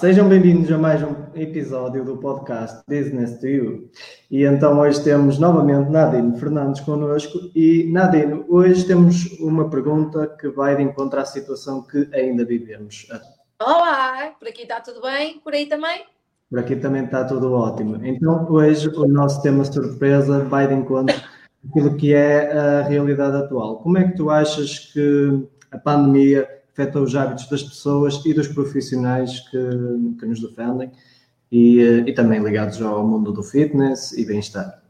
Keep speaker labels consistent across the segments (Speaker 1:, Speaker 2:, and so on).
Speaker 1: Sejam bem-vindos a mais um episódio do podcast Business to You. E então hoje temos novamente Nadine Fernandes connosco e Nadine, hoje temos uma pergunta que vai de encontro à situação que ainda vivemos.
Speaker 2: Olá, por aqui está tudo bem? Por aí também?
Speaker 1: Por aqui também está tudo ótimo. Então hoje o nosso tema surpresa vai de encontro àquilo que é a realidade atual. Como é que tu achas que a pandemia afeta os hábitos das pessoas e dos profissionais que, que nos defendem e, eh, e, também ligados ao mundo do fitness e bem-estar.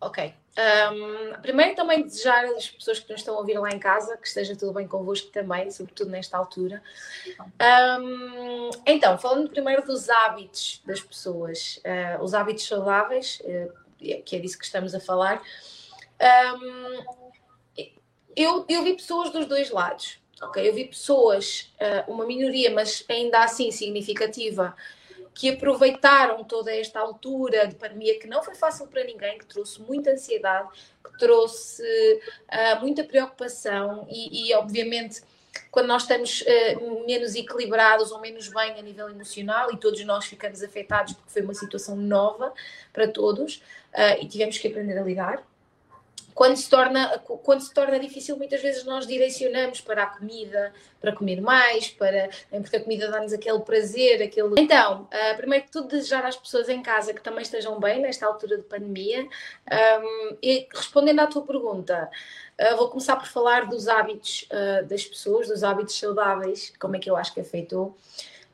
Speaker 2: Ok. Um, primeiro também desejar às pessoas que nos estão a ouvir lá em casa que esteja tudo bem convosco também, sobretudo nesta altura. Um, então, falando primeiro dos hábitos das pessoas, uh, os hábitos saudáveis, uh, que é disso que estamos a falar, um, eu, eu vi pessoas dos dois lados. Ok, eu vi pessoas, eh, uma minoria, mas ainda assim significativa, que aproveitaram toda esta altura de pandemia que não foi fácil para ninguém, que trouxe muita ansiedade, que trouxe uh, muita preocupação e, e, obviamente, quando nós estamos uh, menos equilibrados ou menos bem a nível emocional e todos nós ficamos afetados porque foi uma situação nova para todos uh, e tivemos que aprender a lidar quando se torna quando se torna difícil muitas vezes nós direcionamos para a comida para comer mais para porque a comida dá-nos aquele prazer aquele então uh, primeiro que tudo desejar às pessoas em casa que também estejam bem nesta altura de pandemia um, e respondendo à tua pergunta uh, vou começar por falar dos hábitos uh, das pessoas dos hábitos saudáveis como é que eu acho que afetou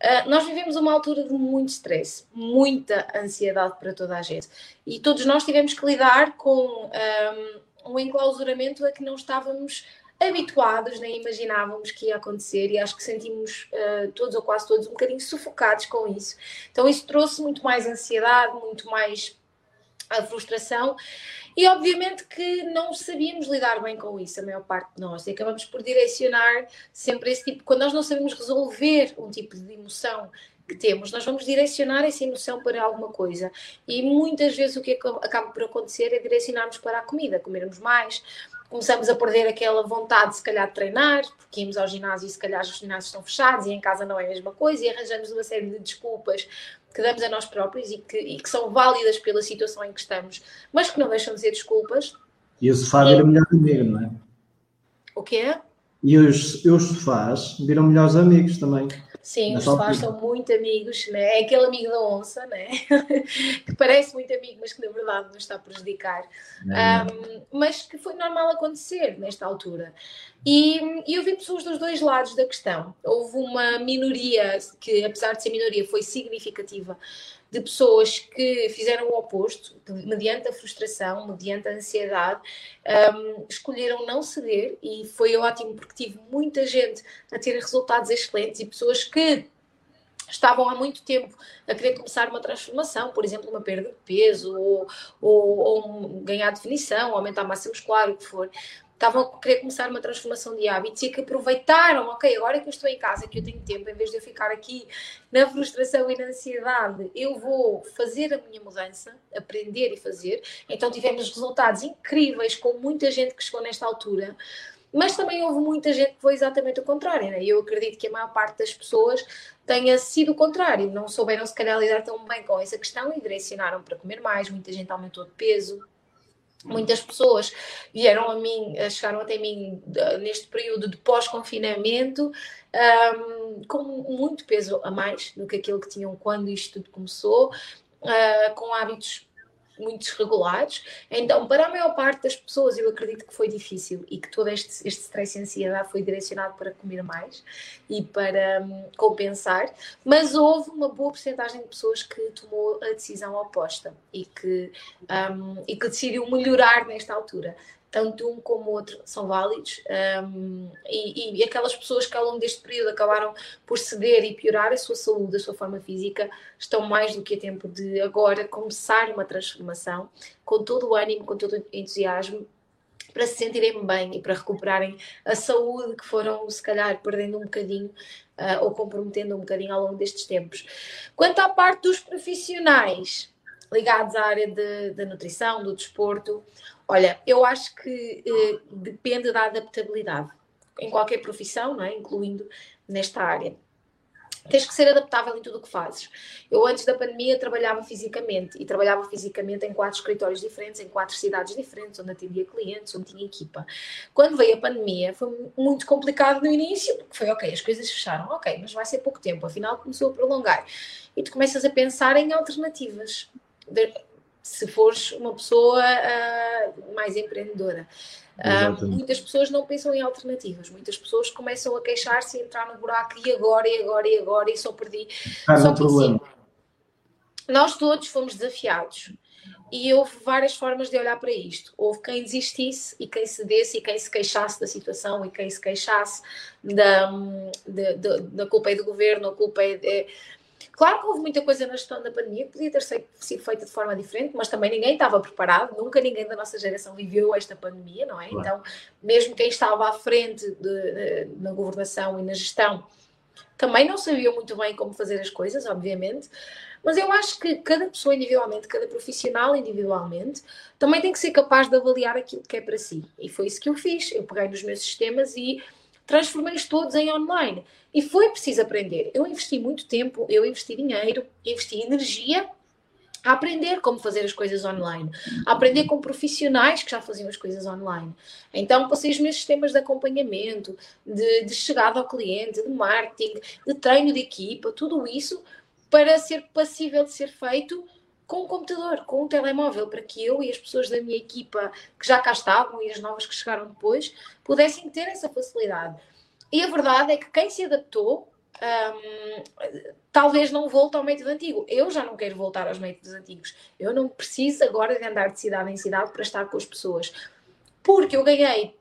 Speaker 2: Uh, nós vivemos uma altura de muito stress, muita ansiedade para toda a gente. E todos nós tivemos que lidar com um, um enclausuramento a que não estávamos habituados, nem imaginávamos que ia acontecer e acho que sentimos uh, todos ou quase todos um bocadinho sufocados com isso. Então isso trouxe muito mais ansiedade, muito mais a frustração e obviamente que não sabíamos lidar bem com isso, a maior parte de nós, e acabamos por direcionar sempre esse tipo, quando nós não sabemos resolver um tipo de emoção que temos, nós vamos direcionar essa emoção para alguma coisa. E muitas vezes o que acaba por acontecer é direcionarmos para a comida, comermos mais, começamos a perder aquela vontade, se calhar, de treinar, porque íamos ao ginásio e se calhar os ginásios estão fechados e em casa não é a mesma coisa, e arranjamos uma série de desculpas que damos a nós próprios e que, e que são válidas pela situação em que estamos, mas que não deixam de ser desculpas.
Speaker 1: E o sofá vira melhor amigo, não é?
Speaker 2: O quê?
Speaker 1: E os, os sofás viram melhores amigos também.
Speaker 2: Sim, os sofás são muito amigos, né? é aquele amigo da onça, né? que parece muito amigo, mas que na verdade nos está a prejudicar. Um, mas que foi normal acontecer nesta altura. E, e eu vi pessoas dos dois lados da questão. Houve uma minoria, que apesar de ser minoria, foi significativa, de pessoas que fizeram o oposto, mediante a frustração, mediante a ansiedade, um, escolheram não ceder e foi ótimo porque tive muita gente a ter resultados excelentes e pessoas que estavam há muito tempo a querer começar uma transformação, por exemplo, uma perda de peso ou, ou, ou ganhar definição, aumentar a massa muscular, o que for, estavam a querer começar uma transformação de hábitos e que aproveitaram, ok, agora que eu estou em casa, que eu tenho tempo, em vez de eu ficar aqui na frustração e na ansiedade, eu vou fazer a minha mudança, aprender e fazer. Então tivemos resultados incríveis com muita gente que chegou nesta altura. Mas também houve muita gente que foi exatamente o contrário, né? Eu acredito que a maior parte das pessoas tenha sido o contrário, não souberam se calhar lidar tão bem com essa questão e direcionaram para comer mais, muita gente aumentou de peso, Muitas pessoas vieram a mim, eh, chegaram até mim neste período de pós-confinamento um, com muito peso a mais do que aquilo que tinham quando isto tudo começou, uh, com hábitos muito desregulados. Então, para a maior parte das pessoas, eu acredito que foi difícil e que todo este, este stress e ansiedade foi direcionado para comer mais e para um, compensar, mas houve uma boa porcentagem de pessoas que tomou a decisão oposta e que, um, e que decidiu melhorar nesta altura tanto um como o outro são válidos um, e, e, aquelas pessoas que ao longo deste período acabaram por ceder e piorar a sua saúde, a sua forma física, estão mais do que a tempo de agora começar uma transformação com todo o ânimo, com todo o entusiasmo para se sentirem bem e para recuperarem a saúde que foram, se calhar, perdendo um bocadinho uh, ou comprometendo um bocadinho ao longo destes tempos. Quanto à parte dos profissionais ligados à área de nutrição, do desporto, Olha, eu acho que eh, depende da adaptabilidade em qualquer profissão, não é? incluindo nesta área. tens que ser adaptável em tudo o que fazes. Eu, antes da pandemia, trabalhava fisicamente e trabalhava fisicamente em quatro escritórios diferentes, em quatro cidades diferentes, onde atendia clientes, onde tinha equipa. Quando veio a pandemia, foi muito complicado no início, porque foi ok, as coisas fecharam, ok, mas vai ser pouco tempo, afinal começou a prolongar. E tu começas a pensar em alternativas. Se fores uma pessoa uh, mais empreendedora. Uh, muitas pessoas não pensam em alternativas, muitas pessoas começam a queixar-se e entrar no buraco e agora, e agora, e agora, e só perdi. Ah, só que sim, nós todos fomos desafiados e houve várias formas de olhar para isto. Houve quem desistisse e quem cedesse e quem se queixasse da situação e quem se queixasse da, da, da, da culpa é do governo, a culpa é. De, Claro que houve muita coisa na gestão da pandemia que podia ter sido feita de forma diferente, mas também ninguém estava preparado, nunca ninguém da nossa geração viveu esta pandemia, não é? Claro. Então, mesmo quem estava à frente de, na governação e na gestão também não sabia muito bem como fazer as coisas, obviamente. Mas eu acho que cada pessoa individualmente, cada profissional individualmente, também tem que ser capaz de avaliar aquilo que é para si. E foi isso que eu fiz. Eu peguei nos meus sistemas e transformei-os todos em online. E foi preciso aprender. Eu investi muito tempo, eu investi dinheiro, investi energia a aprender como fazer as coisas online, a aprender com profissionais que já faziam as coisas online. Então, passei os meus sistemas de acompanhamento, de, de chegada ao cliente, de marketing, de treino de equipa, tudo isso para ser passível de ser feito com um computador, com um telemóvel, para que eu e as pessoas da minha equipa que já cá estavam e as novas que chegaram depois pudessem ter essa facilidade. E a verdade é que quem se adaptou um, talvez não volte ao método antigo. Eu já não quero voltar aos métodos antigos. Eu não preciso agora de andar de cidade em cidade para estar com as pessoas. Porque eu ganhei,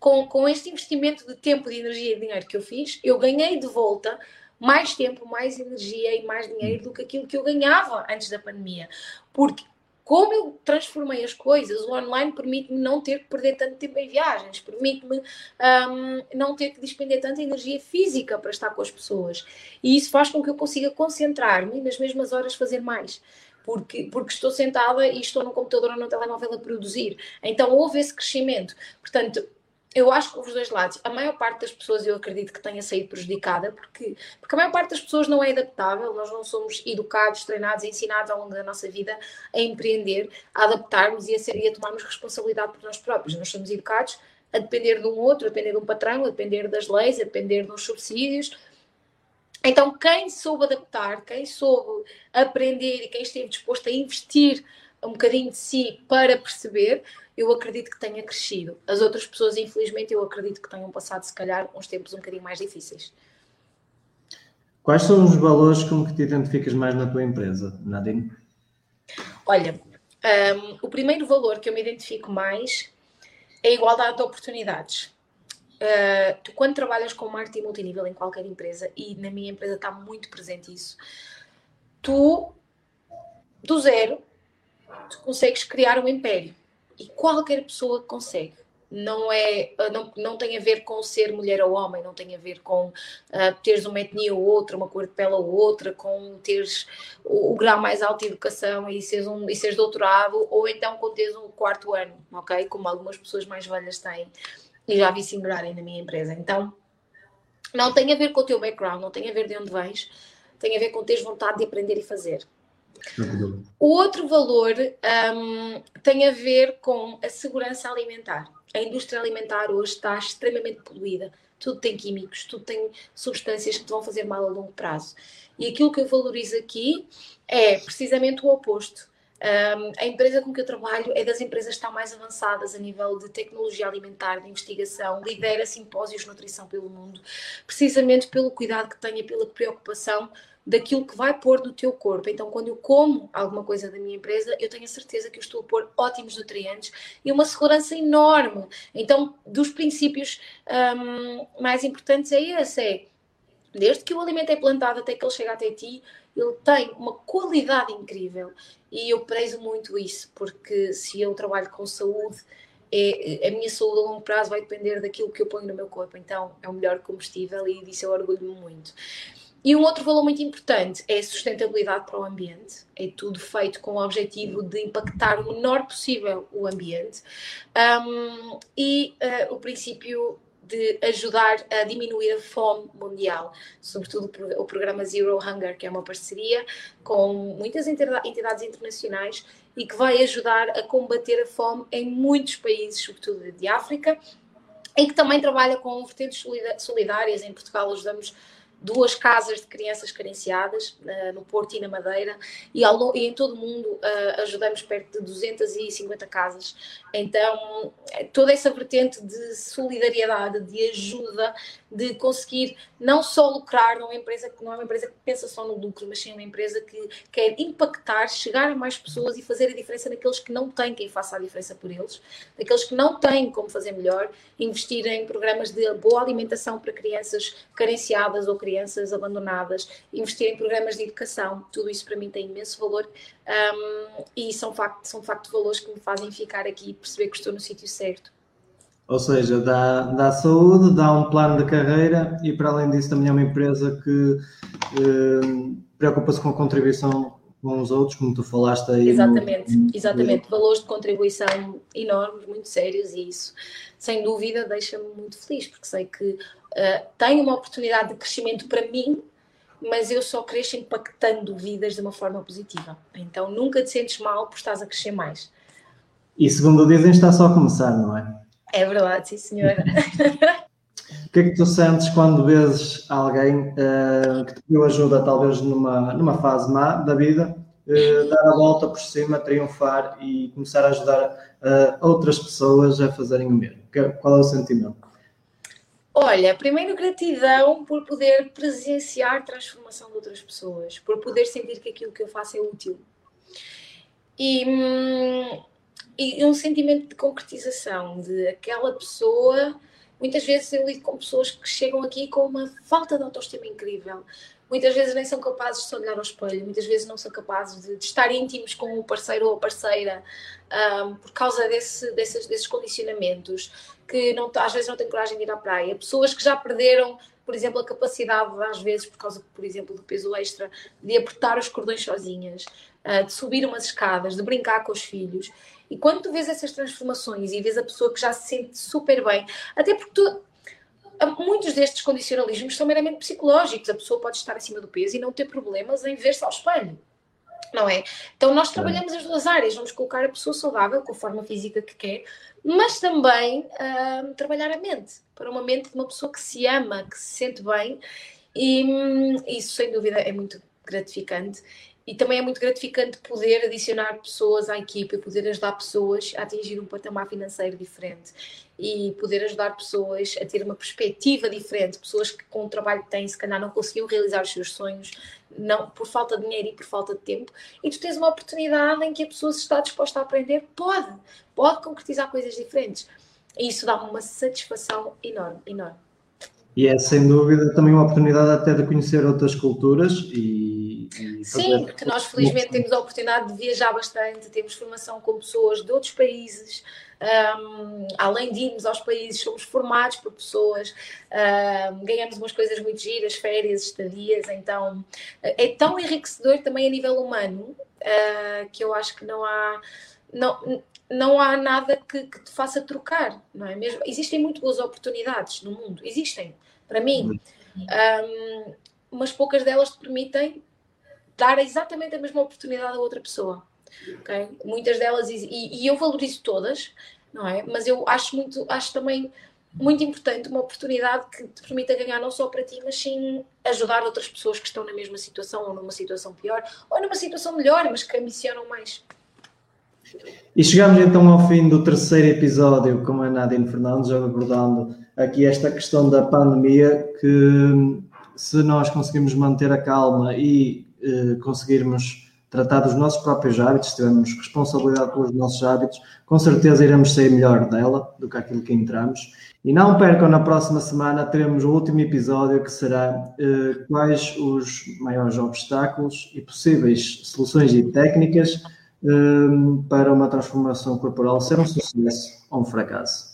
Speaker 2: com, com este investimento de tempo, de energia e de dinheiro que eu fiz, eu ganhei de volta mais tempo, mais energia e mais dinheiro do que aquilo que eu ganhava antes da pandemia. Porque como eu transformei as coisas, o online permite-me não ter que perder tanto tempo em viagens, permite-me um, não ter que despender tanta energia física para estar com as pessoas. E isso faz com que eu consiga concentrar-me nas mesmas horas fazer mais. Porque, porque estou sentada e estou no computador ou no telemóvel a produzir. Então houve esse crescimento. Portanto, eu acho que os dois lados, a maior parte das pessoas eu acredito que tenha saído prejudicada, porque, porque a maior parte das pessoas não é adaptável, nós não somos educados, treinados, ensinados ao longo da nossa vida a empreender, a adaptarmos e a, ser, e a tomarmos responsabilidade por nós próprios. Nós somos educados a depender de um outro, a depender de um patrão, a depender das leis, a depender dos subsídios. Então, quem soube adaptar, quem soube aprender e quem esteve disposto a investir um bocadinho de si para perceber, eu acredito que tenha crescido. As outras pessoas, infelizmente, eu acredito que tenham passado, se calhar, uns tempos um bocadinho mais difíceis.
Speaker 1: Quais são os valores com que te identificas mais na tua empresa, Nadine?
Speaker 2: Olha, um, o primeiro valor que eu me identifico mais é a igualdade de oportunidades. Uh, tu, quando trabalhas com marketing multinível em qualquer empresa, e na minha empresa está muito presente isso, tu, do zero, tu consegues criar um império e qualquer pessoa consegue. Não, é, não, não tem a ver com ser mulher ou homem, não tem a ver com uh, teres uma etnia ou outra, uma cor de pele ou outra, com teres o, o, grau mais alto de educação e seres, um, e seres doutorado, ou então com teres um quarto ano, ok? Como algumas pessoas mais velhas têm e já vi se na minha empresa. Então, não tem a ver com o teu background, não tem a ver de onde vens, tem a ver com teres vontade de aprender e fazer. O outro valor um, tem a ver com a segurança alimentar. A indústria alimentar hoje está extremamente poluída. Tudo tem químicos, tudo tem substâncias que te vão fazer mal a longo prazo. E aquilo que eu valorizo aqui é precisamente o oposto. Um, a empresa com que eu trabalho é das empresas que estão mais avançadas a nível de tecnologia alimentar, de investigação, lidera simpósios de nutrição pelo mundo, precisamente pelo cuidado que tenha, pela preocupação daquilo que vai pôr no teu corpo. Então, quando eu como alguma coisa da minha empresa, eu tenho a certeza que eu estou a pôr ótimos nutrientes e uma segurança enorme. Então, dos princípios um, mais importantes é esse, é desde que o alimento é plantado até que ele chega até ti, ele tem uma qualidade incrível e eu prezo muito isso, porque se eu trabalho com saúde, é, a minha saúde a longo prazo vai depender daquilo que eu ponho no meu corpo, então é o melhor combustível e disso eu orgulho-me muito. E um outro valor muito importante é a sustentabilidade para o ambiente. É tudo feito com o objetivo de impactar o menor possível o ambiente. Um, e uh, o princípio de ajudar a diminuir a fome mundial, sobretudo o programa Zero Hunger, que é uma parceria com muitas entidades internacionais e que vai ajudar a combater a fome em muitos países, sobretudo de África, e que também trabalha com vertentes solidárias. Em Portugal ajudamos duas casas de crianças carenciadas uh, no Porto e na Madeira e, ao, e em todo o mundo uh, ajudamos perto de 250 casas. Então, toda essa vertente de solidariedade, de ajuda, de conseguir não só lucrar numa empresa que não é uma empresa que pensa só no lucro, mas sim uma empresa que quer impactar, chegar a mais pessoas e fazer a diferença naqueles que não têm quem faça a diferença por eles, daqueles que não têm como fazer melhor, investir em programas de boa alimentação para crianças carenciadas ou crianças abandonadas, investir em programas de educação, tudo isso para mim tem imenso valor um, e são, facto, são facto valores que me fazem ficar aqui e perceber que estou no sítio certo.
Speaker 1: Ou seja, dá, dá saúde, dá um plano de carreira e, para além disso, também é uma empresa que eh, preocupa-se com a contribuição com os outros, como tu falaste aí.
Speaker 2: Exatamente, no... exatamente. Valores de contribuição enormes, muito sérios e isso, sem dúvida, deixa-me muito feliz, porque sei que uh, tenho uma oportunidade de crescimento para mim, mas eu só cresço impactando vidas de uma forma positiva. Então nunca te sentes mal por estás a crescer mais.
Speaker 1: E segundo dizem, está só a começar, não é?
Speaker 2: É verdade, sim, senhora.
Speaker 1: Que é que tu sentes quando vês alguém uh, que te pediu ajuda, talvez numa, numa fase má da vida, uh, dar a volta por cima, triunfar e começar a ajudar uh, outras pessoas a fazerem o mesmo? Qual é o sentimento?
Speaker 2: Olha, primeiro gratidão por poder presenciar a transformação de outras pessoas, por poder sentir que aquilo que eu faço é útil. E. Hum, e um sentimento de concretização de aquela pessoa. Muitas vezes eu lido com pessoas que chegam aqui com uma falta de autoestima incrível. Muitas vezes nem são capazes de se olhar ao espelho, muitas vezes não são capazes de, de estar íntimos com o parceiro ou a parceira um, por causa desse, desses, desses condicionamentos, que não, às vezes não têm coragem de ir à praia. Pessoas que já perderam por exemplo, a capacidade, às vezes, por causa, por exemplo, do peso extra, de apertar os cordões sozinhas, ah, de subir umas escadas, de brincar com os filhos. E quando tu vês essas transformações e vês a pessoa que já se sente super bem, até porque tu, muitos destes condicionalismos são meramente psicológicos. A pessoa pode estar acima do peso e não ter problemas em ver-se ao espelho. Não é? Então nós trabalhamos as duas áreas, vamos colocar a pessoa saudável com a forma física que quer, mas também uh, trabalhar a mente, para uma mente de uma pessoa que se ama, que se sente bem, e hum, isso sem dúvida é muito gratificante e também é muito gratificante poder adicionar pessoas à equipa e poder ajudar pessoas a atingir um patamar financeiro diferente. E poder ajudar pessoas a ter uma perspectiva diferente, pessoas que com o trabalho que têm se calhar não conseguiam realizar os seus sonhos não por falta de dinheiro e por falta de tempo. E tu tens uma oportunidade em que a pessoa se está disposta a aprender, pode, pode concretizar coisas diferentes. E isso dá-me uma satisfação enorme, enorme.
Speaker 1: E é sem dúvida também uma oportunidade até de conhecer outras culturas e
Speaker 2: Sim, porque nós felizmente temos a oportunidade de viajar bastante, temos formação com pessoas de outros países, um, além de irmos aos países, somos formados por pessoas, um, ganhamos umas coisas muito giras, férias, estadias, então é tão enriquecedor também a nível humano uh, que eu acho que não há. Não, não há nada que, que, te faça trocar, não é mesmo? Existem muito boas oportunidades no mundo, existem, para mim, um, mas poucas delas te permitem dar exatamente a mesma oportunidade a outra pessoa. Okay? Muitas delas, e, e, eu valorizo todas, não é? Mas eu acho muito, acho também muito importante uma oportunidade que te permita ganhar não só para ti, mas sim ajudar outras pessoas que estão na mesma situação ou numa situação pior, ou numa situação melhor, mas que ambicionam mais.
Speaker 1: E chegamos então ao fim do terceiro episódio com a Nadine Fernandes, abordando aqui esta questão da pandemia, que se nós conseguimos manter a calma e eh, conseguirmos tratar dos nossos próprios hábitos, se tivermos responsabilidade pelos nossos hábitos, com certeza iremos sair melhor dela do que aquilo que entramos. E não percam, na próxima semana teremos o último episódio que será eh, quais os maiores obstáculos e possíveis soluções e técnicas eh, para uma transformação corporal ser um sucesso ou um fracasso.